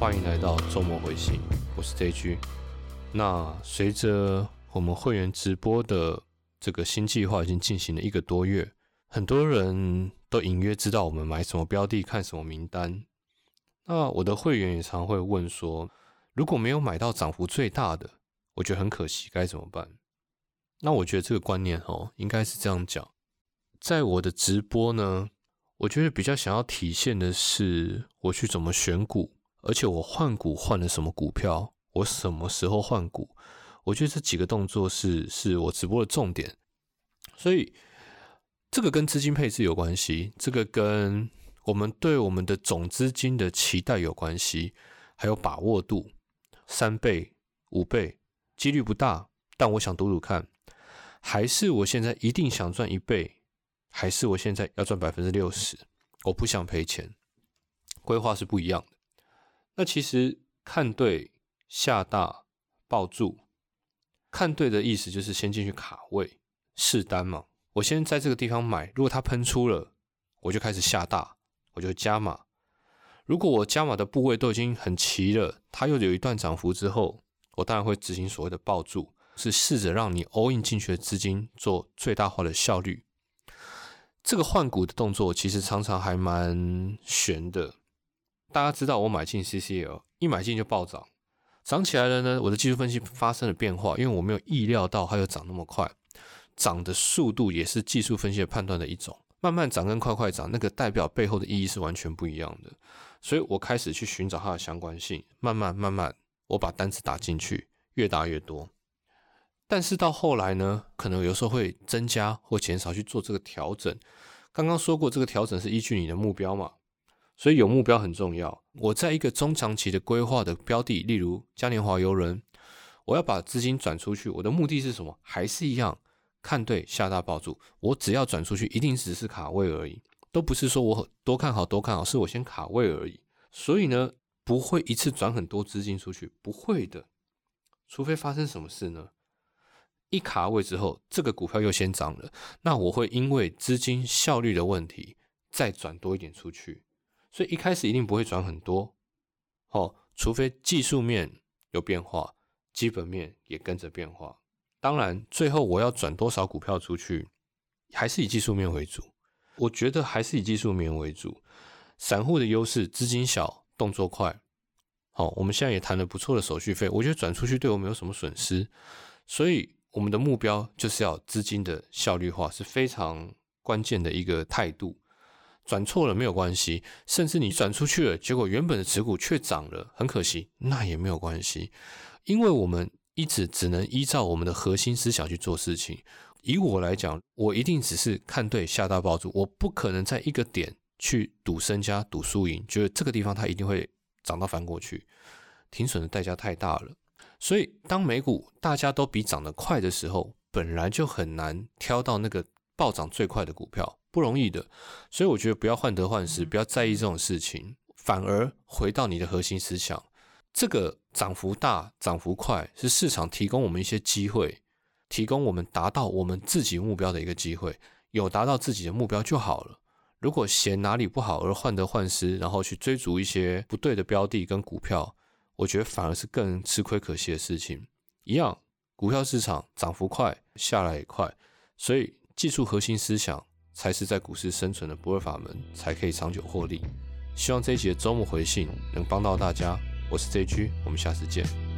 欢迎来到周末回信，我是 JG。那随着我们会员直播的这个新计划已经进行了一个多月，很多人都隐约知道我们买什么标的、看什么名单。那我的会员也常会问说，如果没有买到涨幅最大的，我觉得很可惜，该怎么办？那我觉得这个观念哦，应该是这样讲，在我的直播呢，我觉得比较想要体现的是我去怎么选股。而且我换股换了什么股票？我什么时候换股？我觉得这几个动作是是我直播的重点。所以这个跟资金配置有关系，这个跟我们对我们的总资金的期待有关系，还有把握度，三倍、五倍，几率不大，但我想赌赌看，还是我现在一定想赚一倍，还是我现在要赚百分之六十？我不想赔钱，规划是不一样的。那其实看对下大抱住，看对的意思就是先进去卡位试单嘛。我先在这个地方买，如果它喷出了，我就开始下大，我就加码。如果我加码的部位都已经很齐了，它又有一段涨幅之后，我当然会执行所谓的抱住，是试着让你 all in 进去的资金做最大化的效率。这个换股的动作其实常常还蛮悬的。大家知道我买进 CCL，一买进就暴涨，涨起来了呢。我的技术分析发生了变化，因为我没有意料到它又涨那么快，涨的速度也是技术分析的判断的一种。慢慢涨跟快快涨，那个代表背后的意义是完全不一样的。所以我开始去寻找它的相关性，慢慢慢慢，我把单子打进去，越打越多。但是到后来呢，可能有时候会增加或减少去做这个调整。刚刚说过，这个调整是依据你的目标嘛。所以有目标很重要。我在一个中长期的规划的标的，例如嘉年华游轮，我要把资金转出去，我的目的是什么？还是一样，看对下大爆注。我只要转出去，一定只是卡位而已，都不是说我多看好多看好，是我先卡位而已。所以呢，不会一次转很多资金出去，不会的。除非发生什么事呢？一卡位之后，这个股票又先涨了，那我会因为资金效率的问题，再转多一点出去。所以一开始一定不会转很多，哦，除非技术面有变化，基本面也跟着变化。当然，最后我要转多少股票出去，还是以技术面为主。我觉得还是以技术面为主。散户的优势，资金小，动作快。好，我们现在也谈了不错的手续费，我觉得转出去对我没有什么损失。所以我们的目标就是要资金的效率化，是非常关键的一个态度。转错了没有关系，甚至你转出去了，结果原本的持股却涨了，很可惜，那也没有关系，因为我们一直只能依照我们的核心思想去做事情。以我来讲，我一定只是看对下大爆注，我不可能在一个点去赌身家、赌输赢，觉得这个地方它一定会涨到翻过去，停损的代价太大了。所以，当美股大家都比涨得快的时候，本来就很难挑到那个暴涨最快的股票。不容易的，所以我觉得不要患得患失，不要在意这种事情，反而回到你的核心思想。这个涨幅大、涨幅快，是市场提供我们一些机会，提供我们达到我们自己目标的一个机会。有达到自己的目标就好了。如果嫌哪里不好而患得患失，然后去追逐一些不对的标的跟股票，我觉得反而是更吃亏可惜的事情。一样，股票市场涨幅快，下来也快，所以技术核心思想。才是在股市生存的不二法门，才可以长久获利。希望这一集的周末回信能帮到大家。我是 J G，我们下次见。